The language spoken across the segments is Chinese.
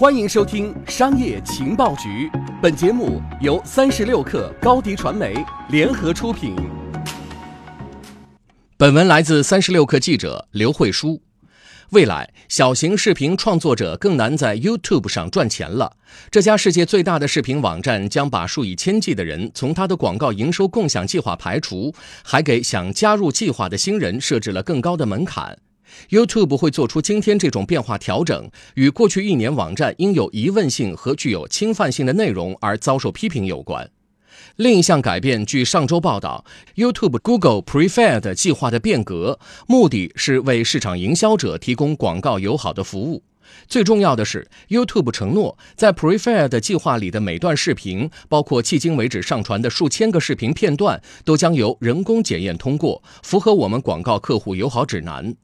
欢迎收听《商业情报局》，本节目由三十六克高低传媒联合出品。本文来自三十六克记者刘慧书。未来，小型视频创作者更难在 YouTube 上赚钱了。这家世界最大的视频网站将把数以千计的人从它的广告营收共享计划排除，还给想加入计划的新人设置了更高的门槛。YouTube 会做出今天这种变化调整，与过去一年网站因有疑问性和具有侵犯性的内容而遭受批评有关。另一项改变，据上周报道，YouTube Google Preferred 计划的变革，目的是为市场营销者提供广告友好的服务。最重要的是，YouTube 承诺在 Preferred 计划里的每段视频，包括迄今为止上传的数千个视频片段，都将由人工检验通过，符合我们广告客户友好指南。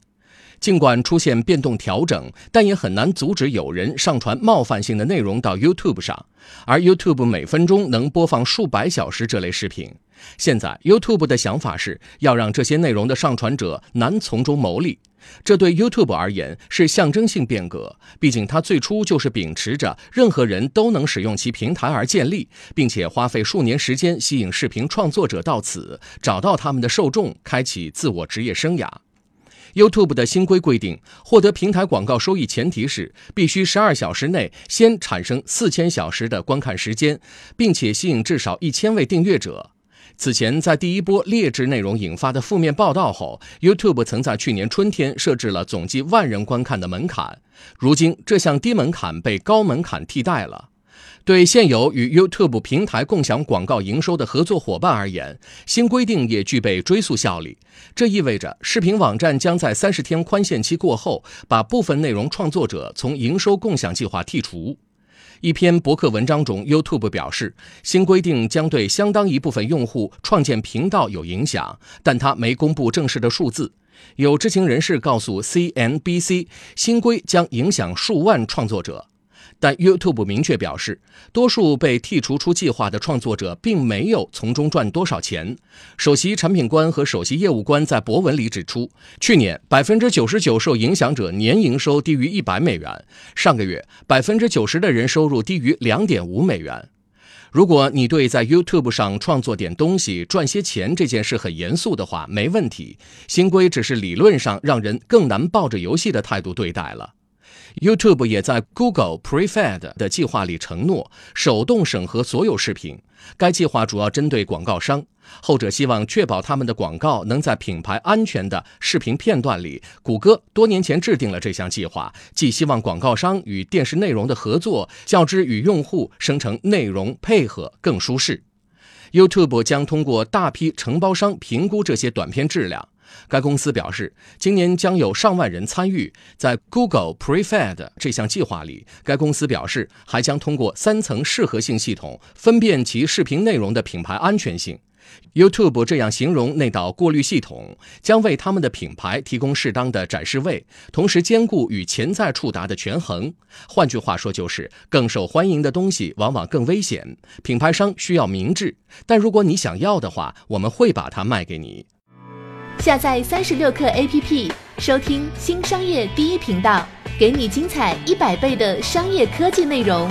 尽管出现变动调整，但也很难阻止有人上传冒犯性的内容到 YouTube 上。而 YouTube 每分钟能播放数百小时这类视频。现在 YouTube 的想法是要让这些内容的上传者难从中牟利。这对 YouTube 而言是象征性变革，毕竟它最初就是秉持着任何人都能使用其平台而建立，并且花费数年时间吸引视频创作者到此，找到他们的受众，开启自我职业生涯。YouTube 的新规规定，获得平台广告收益前提是必须十二小时内先产生四千小时的观看时间，并且吸引至少一千位订阅者。此前，在第一波劣质内容引发的负面报道后，YouTube 曾在去年春天设置了总计万人观看的门槛。如今，这项低门槛被高门槛替代了。对现有与 YouTube 平台共享广告营收的合作伙伴而言，新规定也具备追溯效力。这意味着视频网站将在三十天宽限期过后，把部分内容创作者从营收共享计划剔除。一篇博客文章中，YouTube 表示，新规定将对相当一部分用户创建频道有影响，但他没公布正式的数字。有知情人士告诉 CNBC，新规将影响数万创作者。但 YouTube 明确表示，多数被剔除出计划的创作者并没有从中赚多少钱。首席产品官和首席业务官在博文里指出，去年百分之九十九受影响者年营收低于一百美元，上个月百分之九十的人收入低于两点五美元。如果你对在 YouTube 上创作点东西赚些钱这件事很严肃的话，没问题。新规只是理论上让人更难抱着游戏的态度对待了。YouTube 也在 Google Prefed 的计划里承诺手动审核所有视频。该计划主要针对广告商，后者希望确保他们的广告能在品牌安全的视频片段里。谷歌多年前制定了这项计划，既希望广告商与电视内容的合作较之与用户生成内容配合更舒适。YouTube 将通过大批承包商评估这些短片质量。该公司表示，今年将有上万人参与在 Google Preferred 这项计划里。该公司表示，还将通过三层适合性系统分辨其视频内容的品牌安全性。YouTube 这样形容那道过滤系统，将为他们的品牌提供适当的展示位，同时兼顾与潜在触达的权衡。换句话说，就是更受欢迎的东西往往更危险。品牌商需要明智，但如果你想要的话，我们会把它卖给你。下载三十六课 APP，收听新商业第一频道，给你精彩一百倍的商业科技内容。